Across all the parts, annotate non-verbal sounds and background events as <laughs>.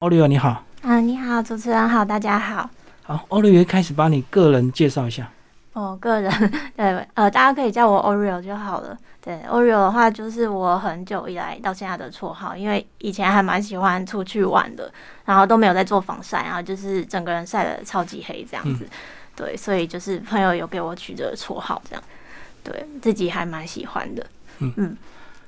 奥利维你好，啊，你好，主持人好，大家好。好，奥利维开始把你个人介绍一下。我个人对，呃，大家可以叫我 Oreo 就好了。对，Oreo 的话就是我很久以来到现在的绰号，因为以前还蛮喜欢出去玩的，然后都没有在做防晒，然后就是整个人晒得超级黑这样子。对，所以就是朋友有给我取这个绰号，这样，对自己还蛮喜欢的。嗯嗯。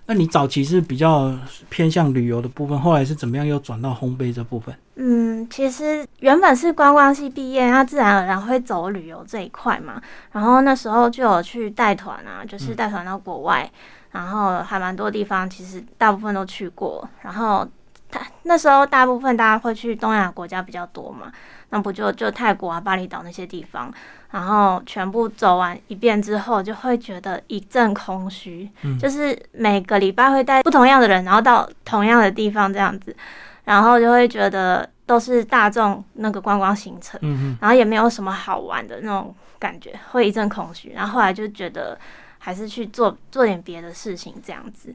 那你早期是比较偏向旅游的部分，后来是怎么样又转到烘焙这部分？嗯，其实原本是观光系毕业，那自然而然会走旅游这一块嘛。然后那时候就有去带团啊，就是带团到国外，然后还蛮多地方，其实大部分都去过。然后他那时候大部分大家会去东亚国家比较多嘛，那不就就泰国啊、巴厘岛那些地方。然后全部走完一遍之后，就会觉得一阵空虚。嗯，就是每个礼拜会带不同样的人，然后到同样的地方这样子，然后就会觉得都是大众那个观光行程，嗯然后也没有什么好玩的那种感觉，会一阵空虚。然后后来就觉得还是去做做点别的事情这样子。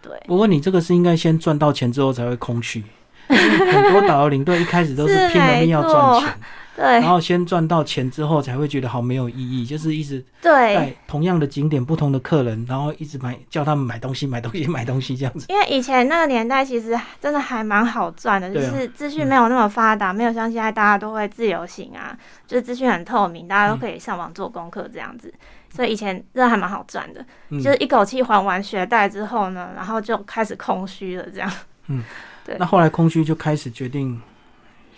对。不过你这个是应该先赚到钱之后才会空虚，<laughs> 很多导游领队一开始都是拼了命要赚钱。对，然后先赚到钱之后，才会觉得好没有意义，就是一直对同样的景点，不同的客人，然后一直买叫他们买东西，买东西，买东西这样子。因为以前那个年代其实真的还蛮好赚的，就是资讯没有那么发达，没有像现在大家都会自由行啊，就是资讯很透明，大家都可以上网做功课这样子，所以以前真的还蛮好赚的。就是一口气还完学贷之后呢，然后就开始空虚了这样。嗯，<laughs> 对。那后来空虚就开始决定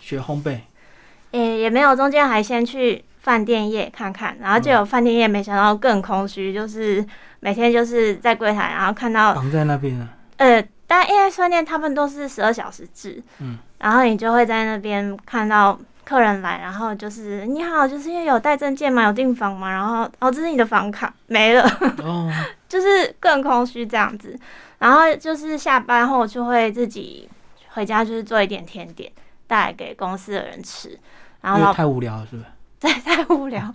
学烘焙。也也没有，中间还先去饭店业看看，然后就有饭店业，没想到更空虚，就是每天就是在柜台，然后看到绑在那边啊。呃，但因为饭店他们都是十二小时制，嗯，然后你就会在那边看到客人来，然后就是你好，就是因为有带证件吗？有订房吗？然后哦，这是你的房卡没了，哦，<laughs> 就是更空虚这样子。然后就是下班后就会自己回家，就是做一点甜点带给公司的人吃。然后太无聊了，是不是？<laughs> 对，太无聊。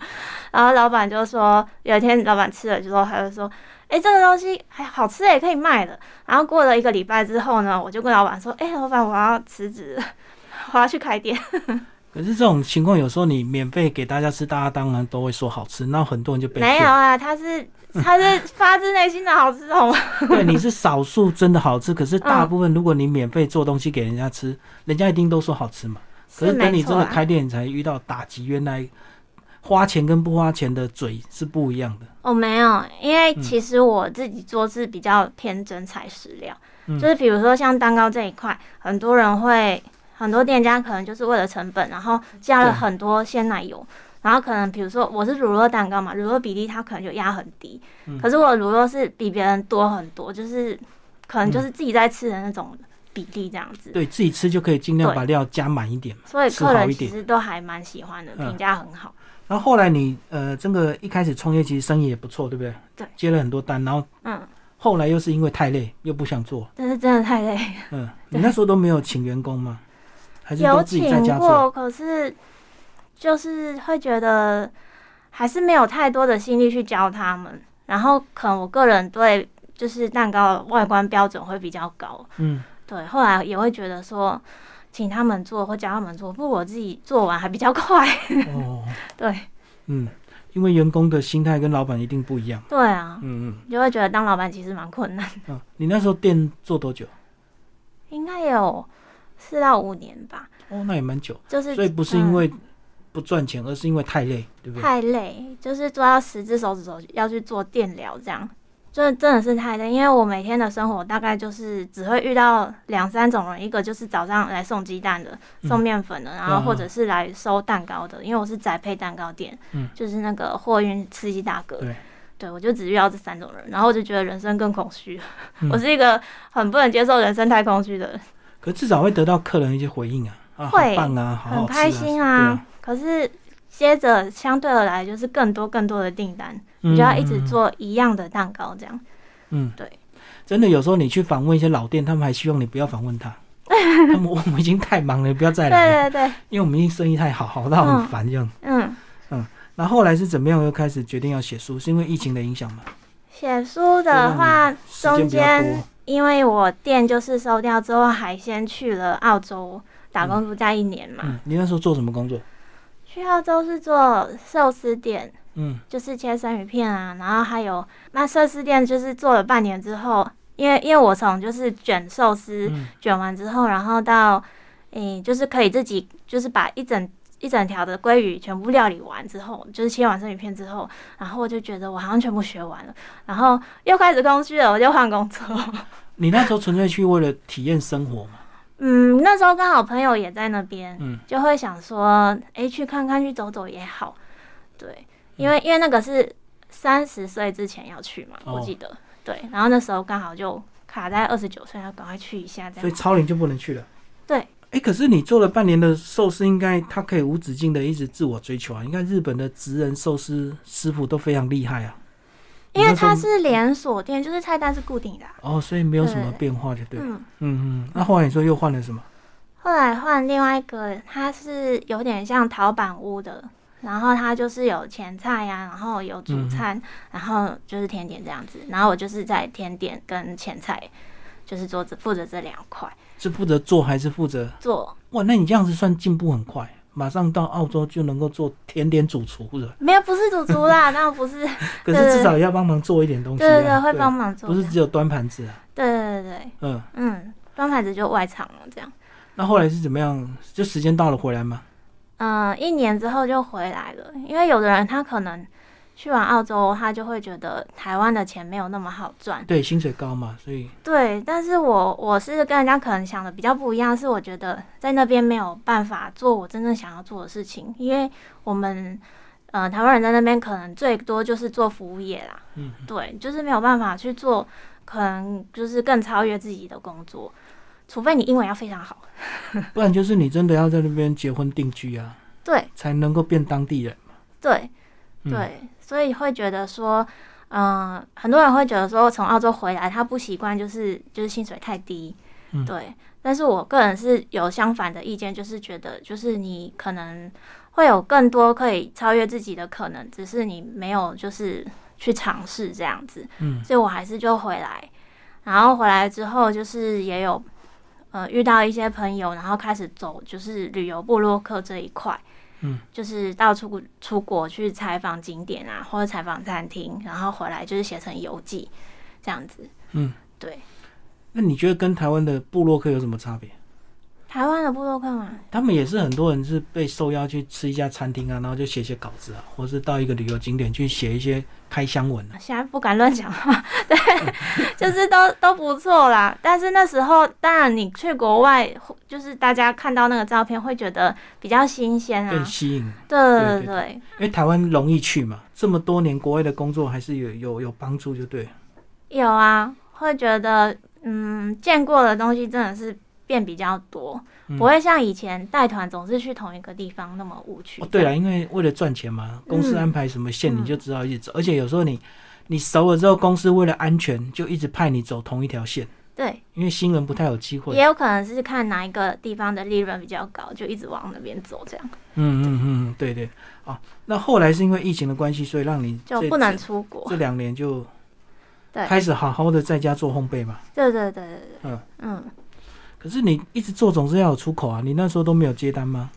然后老板就说，有一天老板吃了之后，他就说：“哎，这个东西还好吃，也可以卖的。”然后过了一个礼拜之后呢，我就跟老板说：“哎，老板，我要辞职，我要去开店。<laughs> ”可是这种情况，有时候你免费给大家吃，大家当然都会说好吃，那很多人就被没有啊，他是 <laughs> 他是发自内心的好吃，好吗？对，你是少数真的好吃，可是大部分如果你免费做东西给人家吃，人家一定都说好吃嘛。可是等你真的开店，才遇到打击。原来花钱跟不花钱的嘴是不一样的。哦，没有，因为其实我自己做是比较偏真材实料。就是比如说像蛋糕这一块，很多人会，很多店家可能就是为了成本，然后加了很多鲜奶油，然后可能比如说我是乳酪蛋糕嘛，乳酪比例它可能就压很低。可是我乳酪是比别人多很多，就是可能就是自己在吃的那种。比例这样子，对自己吃就可以尽量把料加满一点嘛，所以客人其实都还蛮喜欢的，评价很好。然后后来你呃，这个一开始创业其实生意也不错，对不对？对，接了很多单，然后嗯，后来又是因为太累，又不想做。但是真的太累。嗯，<laughs> 你那时候都没有请员工吗？还是有请过，可是就是会觉得还是没有太多的心力去教他们。然后可能我个人对就是蛋糕外观标准会比较高，嗯。对，后来也会觉得说，请他们做或教他们做，不如我自己做完还比较快。哦，<laughs> 对，嗯，因为员工的心态跟老板一定不一样。对啊，嗯嗯，就会觉得当老板其实蛮困难。嗯，你那时候店做多久？应该有四到五年吧。哦，那也蛮久。就是，所以不是因为不赚钱，而是因为太累，对不对？太累，就是做到十只手指头要去做电疗这样。真真的是太累，因为我每天的生活大概就是只会遇到两三种人，一个就是早上来送鸡蛋的、送面粉的，然后或者是来收蛋糕的，因为我是宅配蛋糕店，就是那个货运司机大哥。对，对我就只遇到这三种人，然后我就觉得人生更空虚。<laughs> 我是一个很不能接受人生太空虚的人。可至少会得到客人一些回应啊，啊，会棒啊，很开心啊。可是。接着相对而来就是更多更多的订单，你就要一直做一样的蛋糕，这样。嗯，对。真的有时候你去访问一些老店，他们还希望你不要访问他，<laughs> 他们我们已经太忙了，不要再来。对对对。因为我们已经生意太好，好到很烦这样。嗯嗯。那后来是怎么样又开始决定要写书？是因为疫情的影响吗？写书的话，中间因为我店就是收掉之后，还先去了澳洲。打工度假一年嘛。嗯，你那时候做什么工作？去澳洲是做寿司店，嗯，就是切生鱼片啊，然后还有那寿司店就是做了半年之后，因为因为我从就是卷寿司、嗯卷完之后，然后到诶、就是可以自己就是把一整一整条的鲑鱼全部料理完之后，就是切完生鱼片之后，然后我就觉得我好像全部学完了，然后又开始空虚了，我就换工作。<laughs> 你那时候纯粹去为了体验生活嘛？嗯，那时候刚好朋友也在那边，嗯就会想说，哎、去看看，去走走也好。对，因为、因为那个是三十岁之前要去嘛，哦我记得。对，然后那时候刚好就卡在二十九岁，要赶快去一下这样。所以超龄就不能去了。对，哎、可是你做了半年的寿司，应该他可以无止境的一直自我追求啊！你看日本的职人寿司师傅都非常厉害啊。因为它是连锁店，就是菜单是固定的啊、哦，所以没有什么变化，就对。嗯嗯，嗯，那后来你说又换了什么？后来换另外一个，它是有点像陶板屋的，然后它就是有前菜呀、然后有主餐，然后就是甜点这样子。然后我就是在甜点跟前菜，就是做这负责这两块是负责做还是负责？做。哇，那你这样子算进步很快，马上到澳洲就能够做甜点主厨了。没有，不是主厨啦，<laughs> 那不是，<laughs> 可是至少也要帮忙做一点东西、啊。对对对，会帮忙做。不是只有端盘子啊。对对对对，嗯，嗯，端盘子就外场了这样。那后来是怎么样？就时间到了回来吗？嗯，一年之后就回来了，因为有的人他可能去完澳洲，他就会觉得台湾的钱没有那么好赚。对，薪水高嘛，所以对，但是我我是跟人家可能想的比较不一样，是我觉得在那边没有办法做我真正想要做的事情，因为我们呃台湾人在那边可能最多就是做服务业啦，嗯，对，就是没有办法去做，可能就是更超越自己的工作，除非你英文要非常好，不然就是你真的要在那边结婚定居啊，<laughs> 对才能够变当地人嘛。对嗯、，对，所以会觉得说。嗯，很多人会觉得说从澳洲回来，他不习惯，就是就是薪水太低，嗯对。但是我个人是有相反的意见，就是觉得就是你可能会有更多可以超越自己的可能，只是你没有就是去尝试这样子。嗯所以我还是就回来，然后回来之后就是也有呃遇到一些朋友，然后开始走就是旅游部落客这一块。嗯，就是到出出国去采访景点啊，或者采访餐厅，然后回来就是写成游记这样子。嗯，对。那你觉得跟台湾的部落客有什么差别？台湾的部落客嘛，他们也是很多人是被受邀去吃一家餐厅啊，然后就写写稿子啊，或是到一个旅游景点去写一些开箱文啊。现在不敢乱讲话，<laughs> 对，就是都都不错啦。但是那时候，当然你去国外，就是大家看到那个照片会觉得比较新鲜啊更。吸引，对对对对对，因为台湾容易去嘛，这么多年国外的工作还是有有有帮助，就对。有啊，会觉得嗯，见过的东西真的是变比较多，嗯。不会像以前带团总是去同一个地方那么无趣。哦，对了，因为为了赚钱嘛，公司嗯。安排什么线嗯。你就知道一直走，而且有时候你你熟了之后，公司为了安全就一直派你走同一条线，对，因为新人不太有机会。也有可能是看哪一个地方的利润比较高，就一直往那边走，这样。嗯嗯嗯嗯，对对。哦，那后来是因为疫情的关系，所以让你就不能出国。这。两年就对。开始好好的在家做烘焙嘛。对对对对对，嗯。嗯，可是你一直做总是要有出口啊，你那时候都没有接单吗？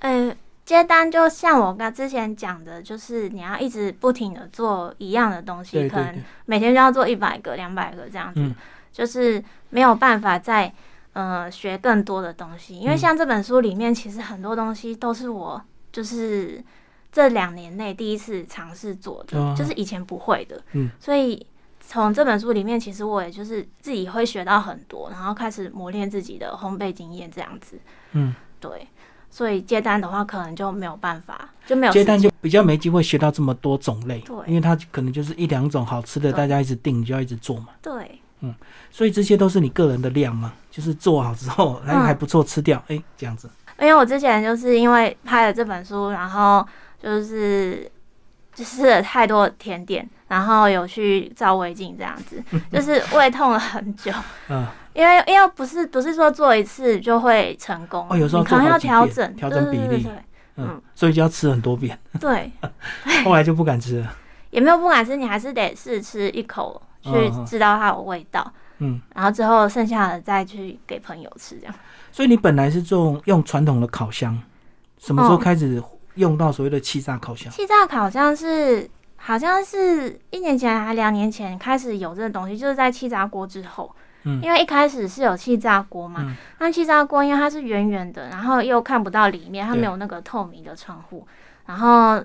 呃，接单就像我刚之前讲的，就是你要一直不停的做一样的东西，可能每天就要做一百个、两百个这样子，嗯就是没有办法再呃学更多的东西。因为嗯像这本书里面，其实很多东西都是我就是这两年内第一次尝试做的，哦就是以前不会的。嗯，所以从这本书里面，其实我也就是自己会学到很多，然后开始磨练自己的烘焙经验这样子。嗯，对。所以接单的话，可能就没有办法，就没有接单就比较没机会学到这么多种类，对因为它可能就是一两种好吃的，大家一直订，你就要一直做嘛。对嗯所以这些都是你个人的量嘛，就是做好之后还嗯还不错，吃掉，哎、这样子。因为我之前就是因为拍了这本书，然后就是就吃了太多甜点，然后有去照胃镜这样子，<laughs> 就是胃痛了很久。嗯，因为因为不是不是说做一次就会成功，哦有时候可能要调整调整比例。嗯嗯，所以就要吃很多遍，<laughs> 对对，后来就不敢吃了。也没有不敢吃，你还是得试吃一口去知道它有味道，嗯，然后之后剩下的再去给朋友吃这样。所以你本来是做用传统的烤箱，什么时候开始用到所谓的气炸烤箱？气炸烤箱是好像是一年前还两年前开始有这个东西，就是在气炸锅之后。嗯，因为一开始是有气炸锅嘛，那气炸锅因为它是圆圆的，然后又看不到里面，它没有那个透明的窗户，然后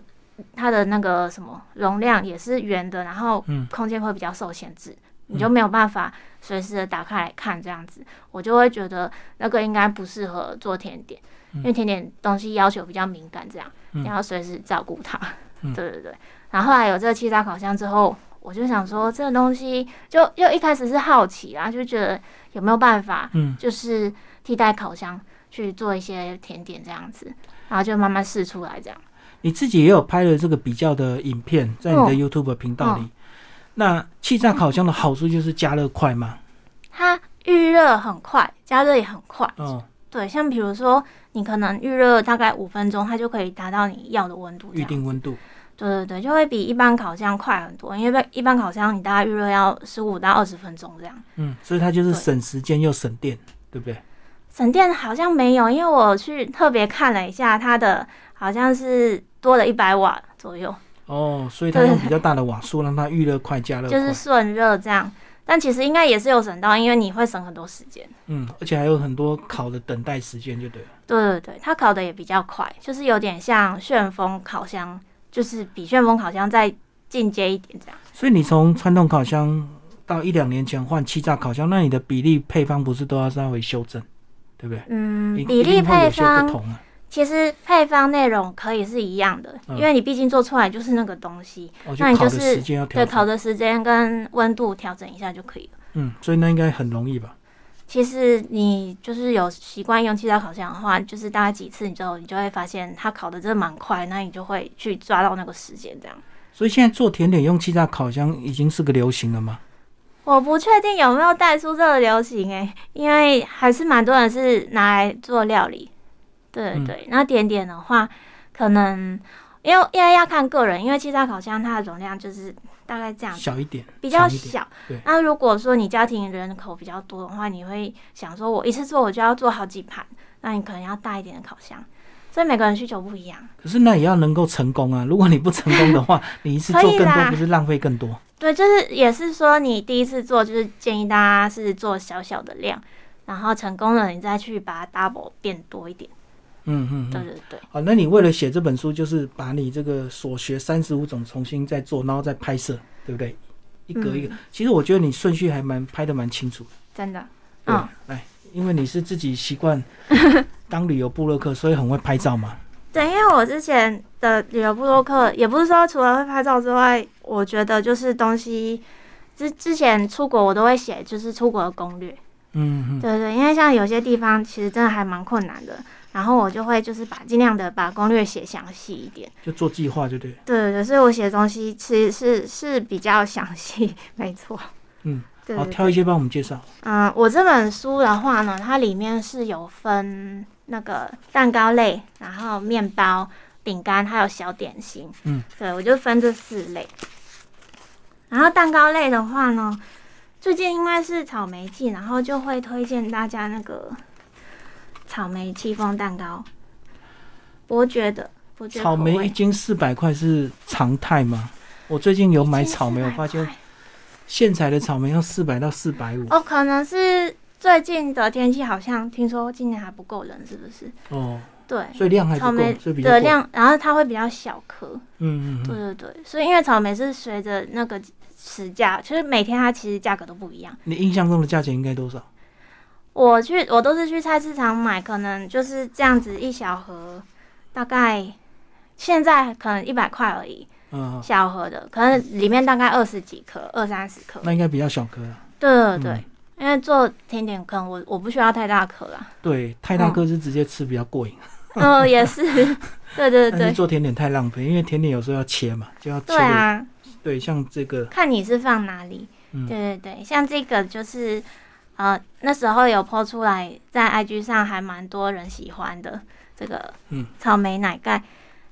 它的那个什么容量也是圆的，然后空间会比较受限制，你就没有办法随时的打开来看这样子，我就会觉得那个应该不适合做甜点，因为甜点东西要求比较敏感，这样你要随时照顾它。<laughs> 对对对，然后后来有这个气炸烤箱之后。我就想说，这个东西就又一开始是好奇啊，就觉得有没有办法，嗯，就是替代烤箱去做一些甜点这样子，然后就慢慢试出来这样。你自己也有拍了这个比较的影片在你的 YouTube 频道里。那气炸烤箱的好处就是加热快吗？它预热很快，加热也很快。嗯，对，像比如说你可能预热大概五分钟，它就可以达到你要的温度，预定温度。对对对，就会比一般烤箱快很多，因为一般烤箱你大概预热要十五到二十分钟这样。嗯，所以它就是省时间又省电，对不对？省电好像没有，因为我去特别看了一下，它的好像是多了一百瓦左右。哦，所以它用比较大的瓦数让它预热快，加热就是顺热这样。但其实应该也是有省到，因为你会省很多时间。嗯，而且还有很多烤的等待时间，就对了。对对对，它烤的也比较快，就是有点像旋风烤箱。就是比旋风烤箱再进阶一点，这样。所以你从传统烤箱到一两年前换气炸烤箱，那你的比例配方不是都要稍微修正，对不对？嗯，比例配方其实配方内容可以是一样的，因为你毕竟做出来就是那个东西，那你就是对烤的时间跟温度调整一下就可以了。嗯，所以那应该很容易吧？其实你就是有习惯用气炸烤箱的话，就是大概几次你之后，你就会发现它烤的真的蛮快，那你就会去抓到那个时间这样。所以现在做甜点用气炸烤箱已经是个流行了吗？我不确定有没有带出这个流行诶，因为还是蛮多人是拿来做料理。对对，那点点的话，可能因为因为要看个人，因为气炸烤箱它的容量就是。大概这样，小一点，比较小。那如果说你家庭人口比较多的话，你会想说，我一次做我就要做好几盘，那你可能要大一点的烤箱。所以每个人需求不一样。可是那也要能够成功啊！如果你不成功的话，<laughs> 你一次做更多，不是浪费更多？对，就是也是说，你第一次做，就是建议大家是做小小的量，然后成功了，你再去把它 double 变多一点。嗯嗯，对对对。好，那你为了写这本书，就是把你这个所学三十五种重新再做，然后再拍摄，对不对？一格一个。其实我觉得你顺序还蛮拍的蛮清楚的。真的。嗯。来，因为你是自己习惯 <laughs> 当旅游部落客，所以很会拍照嘛。对，因为我之前的旅游部落客，也不是说除了会拍照之外，我觉得就是东西之之前出国我都会写，就是出国的攻略。嗯嗯。对对，因为像有些地方其实真的还蛮困难的。然后我就会就是把尽量的把攻略写详细一点，就做计划就对。对对，所以我写的东西其实是是比较详细，<laughs> 没错。嗯，好，挑一些帮我们介绍。嗯，我这本书的话呢，它里面是有分那个蛋糕类，然后面包、饼干，还有小点心。嗯，对我就分这四类。然后蛋糕类的话呢，最近应该是草莓季，然后就会推荐大家那个。草莓戚风蛋糕，伯爵的伯爵草莓一斤四百块是常态吗？我最近有买草莓，我发现现采的草莓要四百到四百五。哦，可能是最近的天气好像听说今年还不够冷，是不是？哦，对，所以量还不够，所以比较量，然后它会比较小颗。嗯嗯，对对对，所以因为草莓是随着那个时价，其实每天它其实价格都不一样。你印象中的价钱应该多少？我去，我都是去菜市场买，可能就是这样子一小盒，大概现在可能一百块而已。嗯，小盒的，可能里面大概二十几颗，二三十颗。那应该比较小颗。对对对，因为做甜点，可能我我不需要太大颗啦。对，太大颗是直接吃比较过瘾。嗯，也是。对 <laughs> 对对。做甜点太浪费，因为甜点有时候要切嘛，就要切。对啊。对，像这个。看你是放哪里。对对对，像这个就是。呃，那时候有抛出来，在 IG 上还蛮多人喜欢的这个嗯草莓奶盖，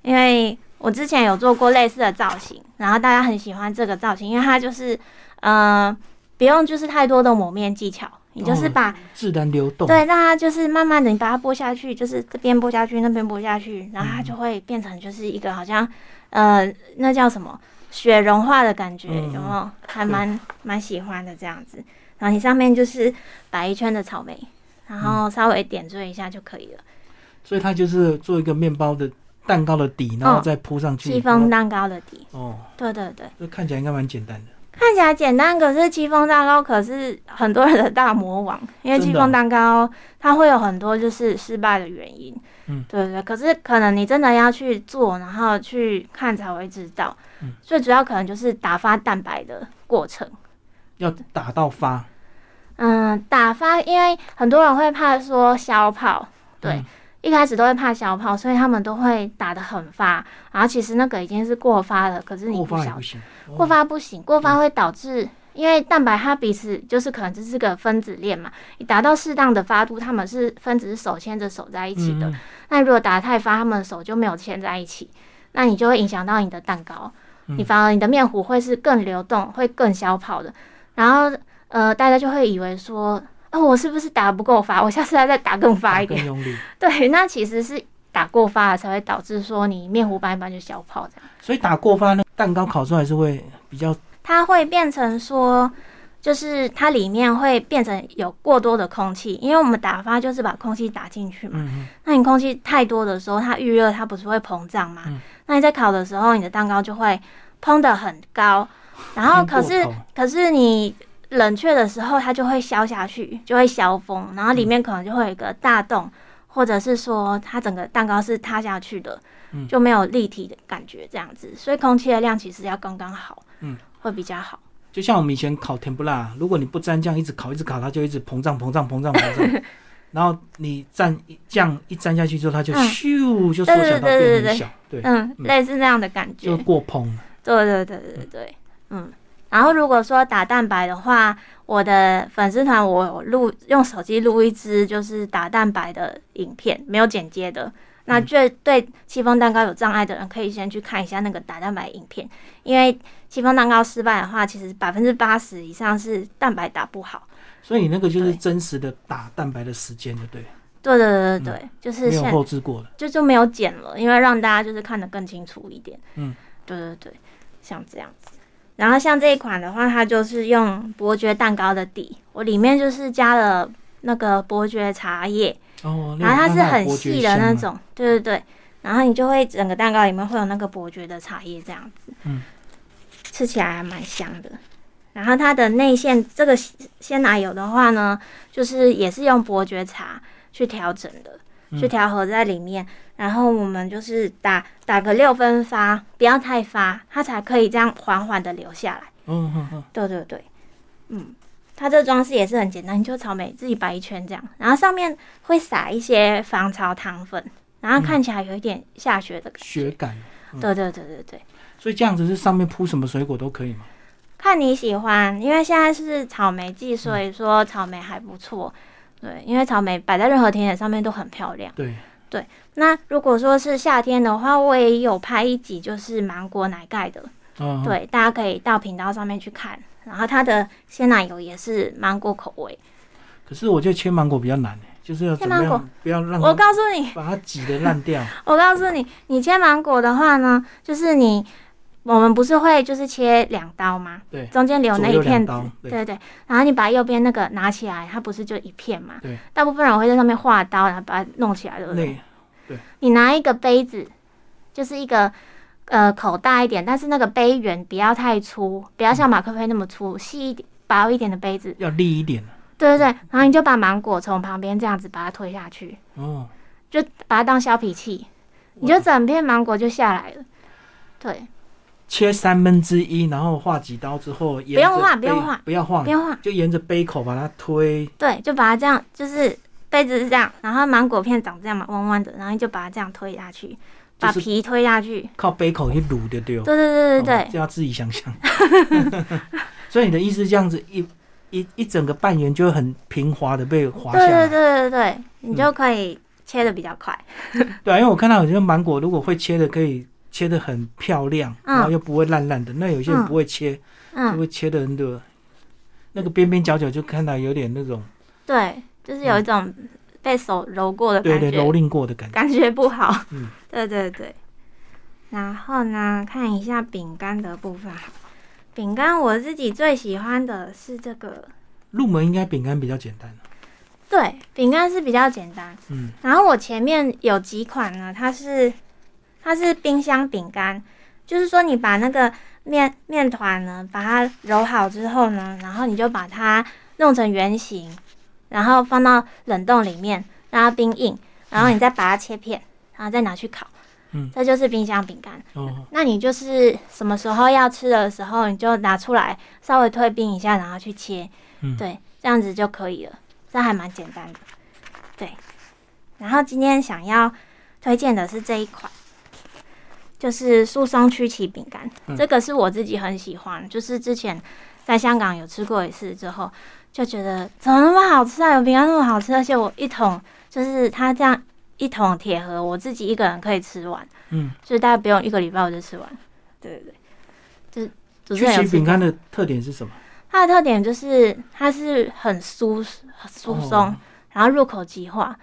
因为我之前有做过类似的造型，然后大家很喜欢这个造型，因为它就是呃不用就是太多的抹面技巧，你就是把自然流动，对，让它就是慢慢的，你把它剥下去，就是这边剥下去，那边剥下去，然后它就会变成就是一个好像呃，那叫什么雪融化的感觉，有没有？还蛮蛮喜欢的这样子。然后你上面就是摆一圈的草莓，然后稍微点缀一下就可以了。所以它就是做一个面包的蛋糕的底，然后再铺上去戚风蛋糕的底。哦，对对对，这看起来应该蛮简单的。看起来简单，可是戚风蛋糕可是很多人的大魔王，因为戚风蛋糕它会有很多就是失败的原因。嗯，对对。可是可能你真的要去做，然后去看才会知道。嗯，最主要可能就是打发蛋白的过程，要打到发。嗯，打发，因为很多人会怕说消泡，对。一开始都会怕消泡，所以他们都会打得很发，然后其实那个已经是过发了，可是你不小心，过发不行，过发会导致，因为蛋白它彼此就是可能只是个分子链嘛，你达到适当的发度，他们是分子是手牵着手在一起的，那如果打太发，他们的手就没有牵在一起，那你就会影响到你的蛋糕，你反而你的面糊会是更流动，会更消泡的，然后呃，大家就会以为说。哦，我是不是打不够发？我下次要再打更发一点。<laughs> 对，那其实是打过发了才会导致说你面糊拌一般就小泡这样。所以打过发呢，蛋糕烤出来是会比较。它会变成说，就是它里面会变成有过多的空气，因为我们打发就是把空气打进去嘛。嗯那你空气太多的时候，它预热它不是会膨胀嘛？嗯。那你在烤的时候，你的蛋糕就会膨的很高，然后可是可是你。冷却的时候，它就会消下去，就会消风，然后里面可能就会有一个大洞，或者是说它整个蛋糕是塌下去的，就没有立体的感觉这样子。所以空气的量其实要刚刚好，嗯，会比较好。就像我们以前烤甜不辣，如果你不沾酱，一直烤一直烤，它就一直膨胀膨胀膨胀膨胀，<laughs> 然后你蘸酱一沾下去之后，它就咻就缩小到变很小，对，嗯，类似那样的感觉，就过蓬。对对对对对，嗯。然后如果说打蛋白的话，我的粉丝团我录用手机录一支就是打蛋白的影片，没有剪接的。那最对戚风蛋糕有障碍的人，可以先去看一下那个打蛋白影片，因为戚风蛋糕失败的话，其实百分之八十以上是蛋白打不好。所以你那个就是真实的打蛋白的时间，对不对？对对对对对，就是没有后置过了，就就没有剪了，因为让大家就是看得更清楚一点。嗯，对对对，像这样子。然后像这一款的话，它就是用伯爵蛋糕的底，我里面就是加了那个伯爵茶叶，哦，然后它是很细的那种，对对对，然后你就会整个蛋糕里面会有那个伯爵的茶叶这样子，嗯，吃起来还蛮香的。然后它的内馅这个鲜奶油的话呢，就是也是用伯爵茶去调整的。去调和在里面，然后我们就是打打个六分发，不要太发，它才可以这样缓缓的流下来。嗯嗯嗯，对对对，嗯，它这装饰也是很简单，你就草莓自己摆一圈这样，然后上面会撒一些防潮糖粉，然后看起来有一点下雪的雪感。对对对对对，所以这样子是上面铺什么水果都可以吗？看你喜欢，因为现在是草莓季，所以说草莓还不错。对，因为草莓摆在任何甜点上面都很漂亮。对对，那如果说是夏天的话，我也有拍一集，就是芒果奶盖的。嗯，对，大家可以到频道上面去看。然后它的鲜奶油也是芒果口味。可是我觉得切芒果比较难就是要切芒果不要让我告诉你把它挤得烂掉。<laughs> 我告诉你，你切芒果的话呢，就是你。我们不是会就是切两刀吗？对，中间留那一片子，对对。然后你把右边那个拿起来，它不是就一片嘛？对。大部分人会在上面画刀，然后把它弄起来，对不对？对。你拿一个杯子，就是一个呃口大一点，但是那个杯缘不要太粗，不要像马克杯那么粗，细一点、薄一点的杯子。要立一点。对对对。然后你就把芒果从旁边这样子把它推下去，哦，就把它当削皮器，你就整片芒果就下来了，对。切三分之一，然后画几刀之后，不用画，不用画，不要画，不用画，就沿着杯口把它推。对，就把它这样，就是杯子是这样，然后芒果片长这样嘛，弯弯的，然后就把它这样推下去，把皮推下去，靠杯口去卤的对对对对对对，就要自己想想。<laughs> 所以你的意思这样子一一一整个半圆就会很平滑的被滑下来。对对对对对，你就可以切的比较快。<laughs> 对啊，因为我看到有些芒果如果会切的可以。切的很漂亮，然后又不会烂烂的。那有些人不会切，就会切的人的那个边边角角就看到有点那种对，就是有一种被手揉过的感觉，对对，蹂躏过的感觉，感觉不好。嗯，对对对。然后呢，看一下饼干的部分。饼干我自己最喜欢的是这个。入门应该饼干比较简单。对，饼干是比较简单。嗯。然后我前面有几款呢，它是它是冰箱饼干，就是说你把那个面面团呢，把它揉好之后呢，然后你就把它弄成圆形，然后放到冷冻里面让它冰硬，然后你再把它切片，然后再拿去烤。嗯，这就是冰箱饼干。哦，那你就是什么时候要吃的时候，你就拿出来稍微退冰一下，然后去切。嗯，对，这样子就可以了。这还蛮简单的。对，然后今天想要推荐的是这一款，就是酥松曲奇饼干。这个是我自己很喜欢，就是之前在香港有吃过一次之后，就觉得怎么那么好吃啊？有饼干那么好吃，而且我一桶就是它这样。一桶铁盒，我自己一个人可以吃完，嗯，所以大概不用一个礼拜我就吃完。对对对，就是曲奇饼干的特点是什么？它的特点就是它是很酥酥松，然后入口即化，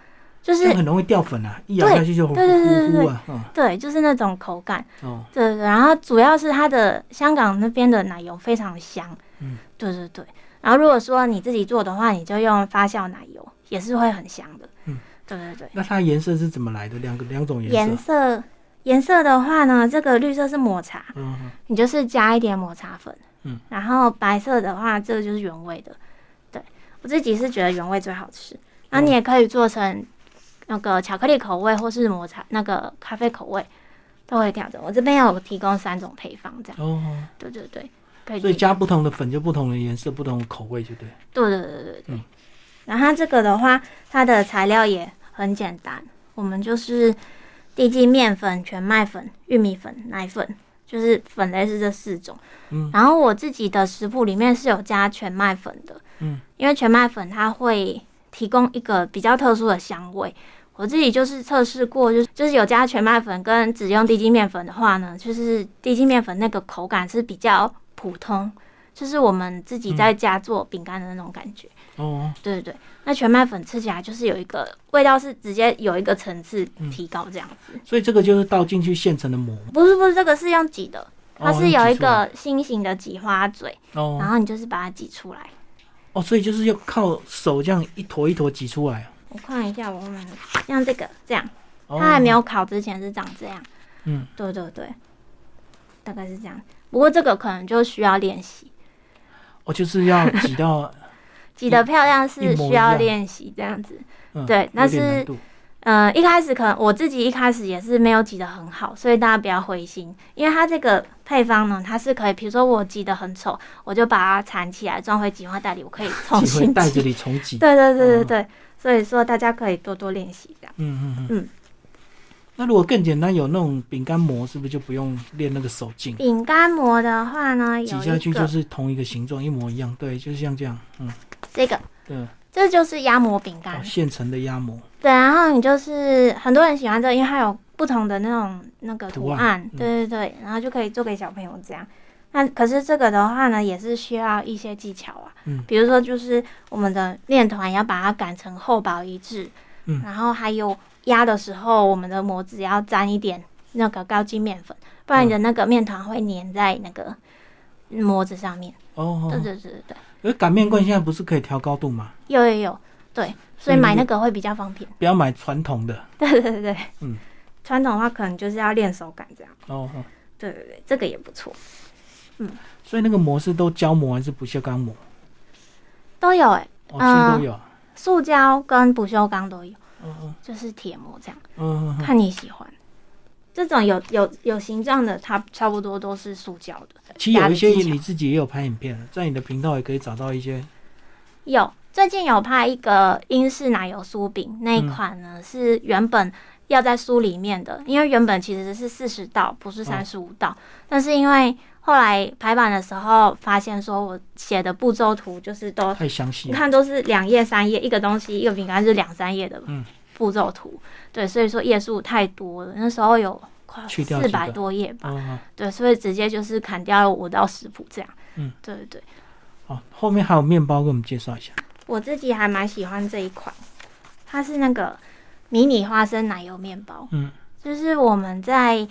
就是很容易掉粉啊，一咬下去就对对对对对，对，就是那种口感。哦，对对，然后主要是它的香港那边的奶油非常香，嗯，对对对。然后如果说你自己做的话，你就用发酵奶油，也是会很香的，嗯。对对对，那它颜色是怎么来的？两个两种颜色。颜色颜色的话呢，这个绿色是抹茶，嗯，你就是加一点抹茶粉，嗯，然后白色的话，这个就是原味的。对我自己是觉得原味最好吃，那你也可以做成那个巧克力口味或是抹茶那个咖啡口味，都会调整。我这边有提供三种配方，这样。哦，对对对，可以。所以加不同的粉就不同的颜色，不同的口味，就对。对对对对对。然后这个的话，它的材料也。很简单，我们就是低筋面粉、全麦粉、玉米粉、奶粉，就是粉类是这四种。嗯，然后我自己的食谱里面是有加全麦粉的。嗯，因为全麦粉它会提供一个比较特殊的香味。我自己就是测试过，就是就是有加全麦粉跟只用低筋面粉的话呢，就是低筋面粉那个口感是比较普通，就是我们自己在家做饼干的那种感觉。哦，对对对，那全麦粉吃起来就是有一个味道，是直接有一个层次提高这样子。所以这个就是倒进去现成的膜？不是不是，这个是用挤的，它是有一个心形的挤花嘴，然后你就是把它挤出来。哦，所以就是要靠手这样一坨一坨挤出来。我看一下，我们像这个这样，它还没有烤之前是长这样。嗯，对对对，大概是这样。不过这个可能就需要练习。我就是要挤到。<laughs> 挤得漂亮是需要练习这样子，对，但是，呃，一开始可能我自己一开始也是没有挤得很好，所以大家不要灰心，因为它这个配方呢，它是可以，比如说我挤得很丑，我就把它缠起来装回挤花袋里，我可以重新袋子里重挤。对对对对对，所以说大家可以多多练习这样。嗯嗯嗯。那如果更简单，有那种饼干模，是不是就不用练那个手劲？饼干模的话呢，挤下去就是同一个形状，一模一样。对，就是像这样。嗯，这个，对，这就是压模饼干，现成的压模。对，然后你就是很多人喜欢这个，因为它有不同的那种那个图案。对对对，然后就可以做给小朋友这样。那可是这个的话呢，也是需要一些技巧啊。嗯，比如说就是我们的面团要把它擀成厚薄一致。嗯，然后还有。压的时候，我们的模子要沾一点那个高筋面粉，不然你的那个面团会粘在那个模子上面。哦，对对对对对。而擀面棍现在不是可以调高度吗？有有有，对，所以买那个会比较方便。不要买传统的。对对对对，嗯，传统的话可能就是要练手感这样。哦哦，对对对，这个也不错。嗯，所以那个模是都胶膜还是不锈钢膜？都有哎，哦，其实都有，塑胶跟不锈钢都有。嗯嗯就是铁模这样，嗯，看你喜欢。这种有有有形状的，它差不多都是塑胶的。其实有一些你自己也有拍影片在你的频道也可以找到一些。有最近有拍一个英式奶油酥饼，那一款呢是原本要在酥里面的，因为原本其实是四十道，不是三十五道，但是因为。后来排版的时候，发现说我写的步骤图就是都太详细，你看都是两页三页，一个东西一个饼干是两三页的步骤图，对，所以说页数太多了，那时候有快四百多页吧，对，所以直接就是砍掉了五到十谱这样，嗯，对对对。好，后面还有面包，给我们介绍一下。我自己还蛮喜欢这一款，它是那个迷你花生奶油面包。嗯，就是我们在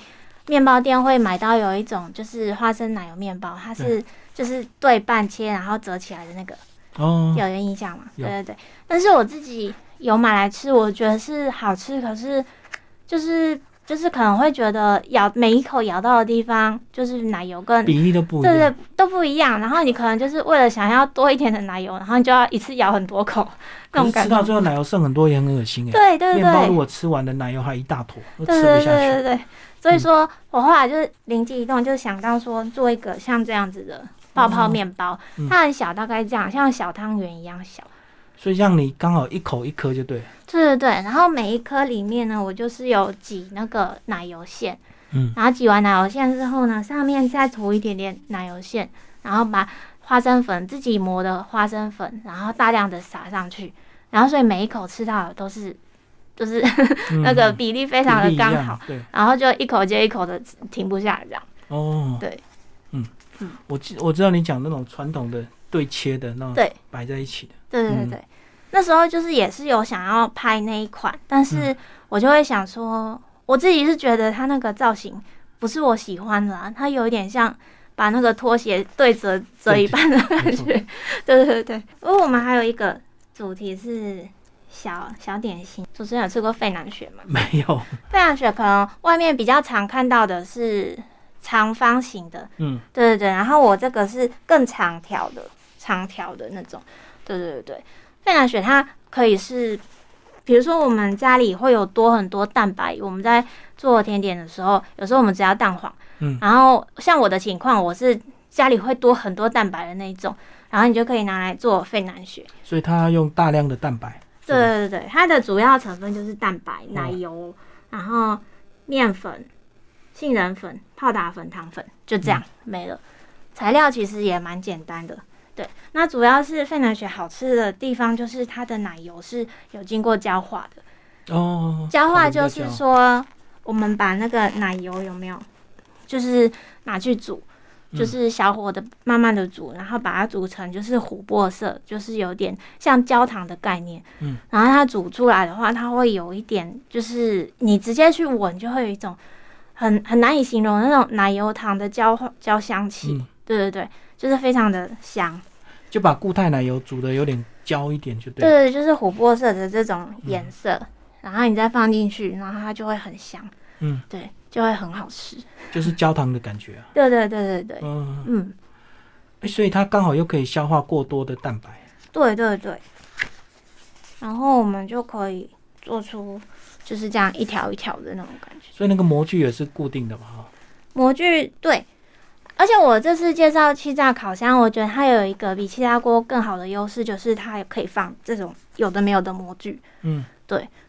面包店会买到有一种就是花生奶油面包，它是就是对半切然后折起来的那个。哦，有人印象吗？有对对对。但是我自己有买来吃，我觉得是好吃，可是就是就是可能会觉得咬每一口咬到的地方，就是奶油跟比例都不一对对。都不一样。然后你可能就是为了想要多一点的奶油，然后你就要一次咬很多口那种感觉。吃到最后奶油剩很多也很恶心哎。对对面包如对。果吃完的奶油还一大坨，都对对吃不下去。对对对，所以说我后来就是灵机一动，就想到说做一个像这样子的泡泡面包，嗯。它很小，大概这样，像小汤圆一样小。所以让你刚好一口一颗就对了。对对对，然后每一颗里面呢，我就是有挤那个奶油馅，嗯，然后挤完奶油馅之后呢，上面再涂一点点奶油馅，然后把花生粉自己磨的花生粉，然后大量的撒上去，然后所以每一口吃到的都是就是嗯 <laughs> 那个比例非常的刚好，。对，然后就一口接一口的停不下来这样。哦，对，嗯。嗯。我记我知道你讲那种传统的对切的那种，对，摆在一起的。对对对嗯。对，那时候就是也是有想要拍那一款，但是我就会想说，我自己是觉得它那个造型不是我喜欢的、啊，它有一点像把那个拖鞋对折折一半的感觉。对 <laughs> 对对，因为我们还有一个主题是小小点心，主持人有吃过费南雪吗？没有，费南雪可能外面比较常看到的是长方形的，嗯，对对对，然后我这个是更长条的，长条的那种。对对对对，费南雪它可以是，比如说我们家里会有多很多蛋白，我们在做甜点的时候，有时候我们只要蛋黄，嗯然后像我的情况，我是家里会多很多蛋白的那一种，然后你就可以拿来做费南雪。所以它用大量的蛋白。对对对对，它的主要成分就是蛋白、哦奶油，然后面粉、杏仁粉、泡打粉、糖粉，就这样、嗯没了。材料其实也蛮简单的。对，那主要是费南雪好吃的地方就是它的奶油是有经过焦化的。哦，焦化就是，说，我们把那个奶油有没有，就是拿去煮，嗯就是小火的慢慢的煮，然后把它煮成就是琥珀色，就是有点像焦糖的概念。嗯，然后它煮出来的话，它会有一点，就是你直接去闻，就会有一种很很难以形容那种奶油糖的焦焦香气。嗯，对对对，就是非常的香。就把固态奶油煮的有点焦一点就对了。对，就是琥珀色的这种颜色，然后你再放进去，然后它就会很香。嗯，对，就会很好吃。就是焦糖的感觉啊。对对对对对，嗯，嗯，诶所以它刚好又可以消化过多的蛋白。对对对。然后我们就可以做出就是这样一条一条的那种感觉。所以那个模具也是固定的嘛，哈。模具对，而且我这次介绍气炸烤箱，我觉得它有一个比气炸锅更好的优势，就是它也可以放这种有的没有的模具。嗯，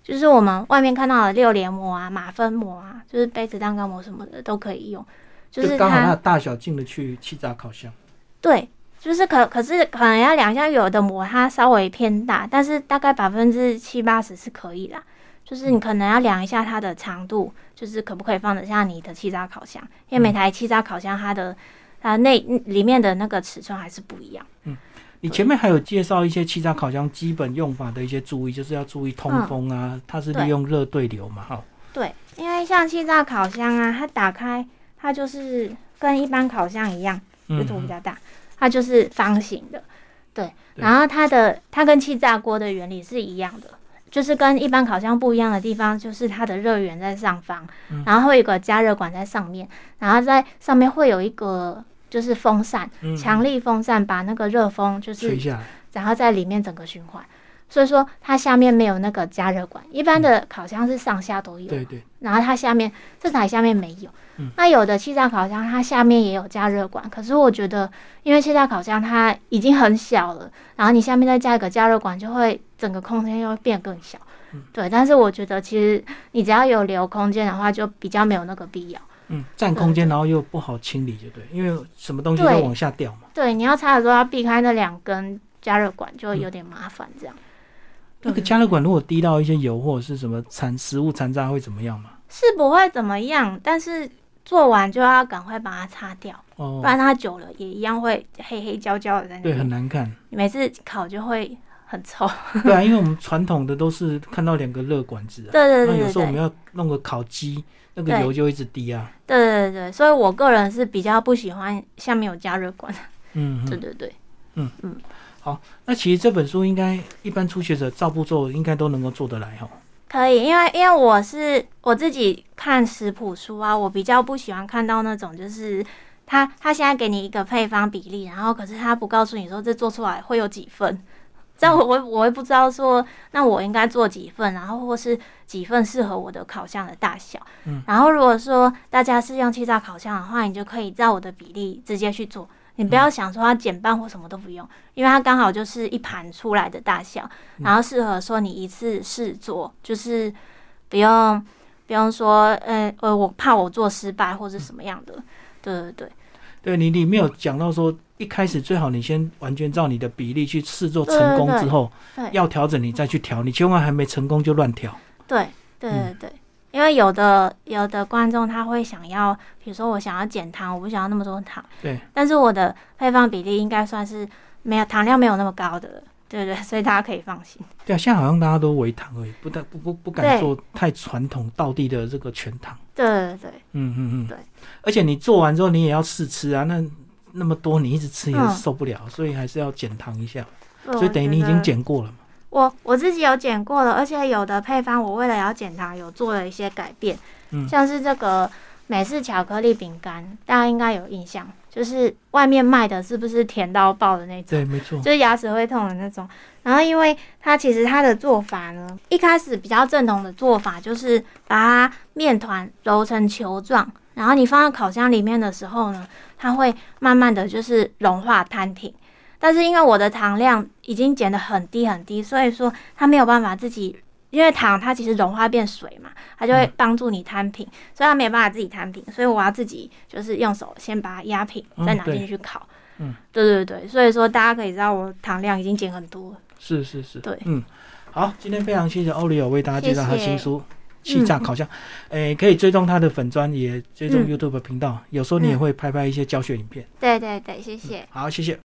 就是我们外面看到的六连膜啊、马芬膜啊，就是杯子蛋糕膜什么的都可以用。就是刚好它它的大小进得去气炸烤箱。对，就是可可是可能要量一下，有的膜它稍微偏大，但是大概百分之七八十是可以啦。就是你可能要量一下它的长度，就是可不可以放得下你的气炸烤箱，因为每台气炸烤箱它的它内里面的那个尺寸还是不一样。你前面还有介绍一些气炸烤箱基本用法的一些注意，就是要注意通风啊，它是利用热对流嘛，哈。对，因为像气炸烤箱啊，它打开它就是跟一般烤箱一样，嗯就图比较大，它就是方形的，对。然后它的它跟气炸锅的原理是一样的，就是跟一般烤箱不一样的地方，就是它的热源在上方，嗯然后会有一个加热管在上面，然后在上面会有一个就是风扇，嗯强力风扇把那个热风就是吹下来。然后在里面整个循环。所以说它下面没有那个加热管，一般的烤箱是上下都有，对对，然后它下面这台下面没有。嗯那有的气炸烤箱它下面也有加热管，可是我觉得因为气炸烤箱它已经很小了，然后你下面再加一个加热管，就会整个空间又会变更小。嗯对，但是我觉得其实你只要有留空间的话，就比较没有那个必要。嗯，占空间，然后又不好清理，就对，因为什么东西都往下掉嘛。对，你要擦的时候要避开那两根加热管，就会有点麻烦这样。那个加热管如果滴到一些油或者是什么残食物残渣会怎么样嘛？是不会怎么样，但是做完就要赶快把它擦掉，哦不，然它久了也一样会黑黑焦焦的在那对，很边。难看。每次烤就会很臭。对啊，因为我们传统的都是看到两个热管子啊，对对那对对对，有时候我们要弄个烤鸡，那个油就一直滴啊。对对对，所以我个人是比较不喜欢下面有加热管。嗯，对对对嗯嗯。好，那其实这本书应该一般初学者照步骤应该都能够做得来哈。可以，因为因为我是我自己看食谱书啊，我比较不喜欢看到那种就是他他现在给你一个配方比例，然后可是他不告诉你说这做出来会有几份，这样我我我会不知道说那我应该做几份，然后或是几份适合我的烤箱的大小。嗯，然后如果说大家是用气炸烤箱的话，你就可以照我的比例直接去做。你不要想说它减半或什么都不用，因为它刚好就是一盘出来的大小，然后适合说你一次试做，就是不用不用说，呃呃，我怕我做失败或是什么样的，对对对，对你里面有讲到说，一开始最好你先完全照你的比例去试做成功之后，对。要调整你再去调，你千万还没成功就乱调。对对嗯。对。对，因为有的有的观众他会想要，比如说我想要减糖，我不想要那么多糖，对，但是我的配方比例应该算是没有糖量没有那么高的，对对，所以大家可以放心。对啊，现在好像大家都微糖而已，不但不不不敢做太传统道地的这个全糖。对对对嗯嗯嗯，对。而且你做完之后你也要试吃啊，那那么多你一直吃也嗯是受不了，所以还是要减糖一下。所以等于你已经减过了嘛。我我自己有减过了，而且有的配方我为了要减糖，有做了一些改变，嗯像是这个美式巧克力饼干，大家应该有印象，就是外面卖的是不是甜到爆的那种？对，没错。就是牙齿会痛的那种。然后，因为它其实它的做法呢，一开始比较正统的做法就是把它面团揉成球状，然后你放到烤箱里面的时候呢，它会慢慢的就是融化摊平。但是因为我的糖量已经减得很低很低，所以说它没有办法自己，因为糖它其实融化变水嘛，它就会嗯帮助你摊平，所以它没有办法自己摊平，所以我要自己就是用手先把它压平，嗯再拿对进去烤。嗯，对对对，所以说大家可以知道我糖量已经减很多了。是是是，对嗯，好，今天非常谢谢欧里欧为大家介绍他谢谢新书《气炸烤箱》，诶、可以追踪他的粉砖，也追踪嗯 YouTube 频道，有时候你也嗯会拍拍一些教学影片。对对对，谢谢。好，谢谢。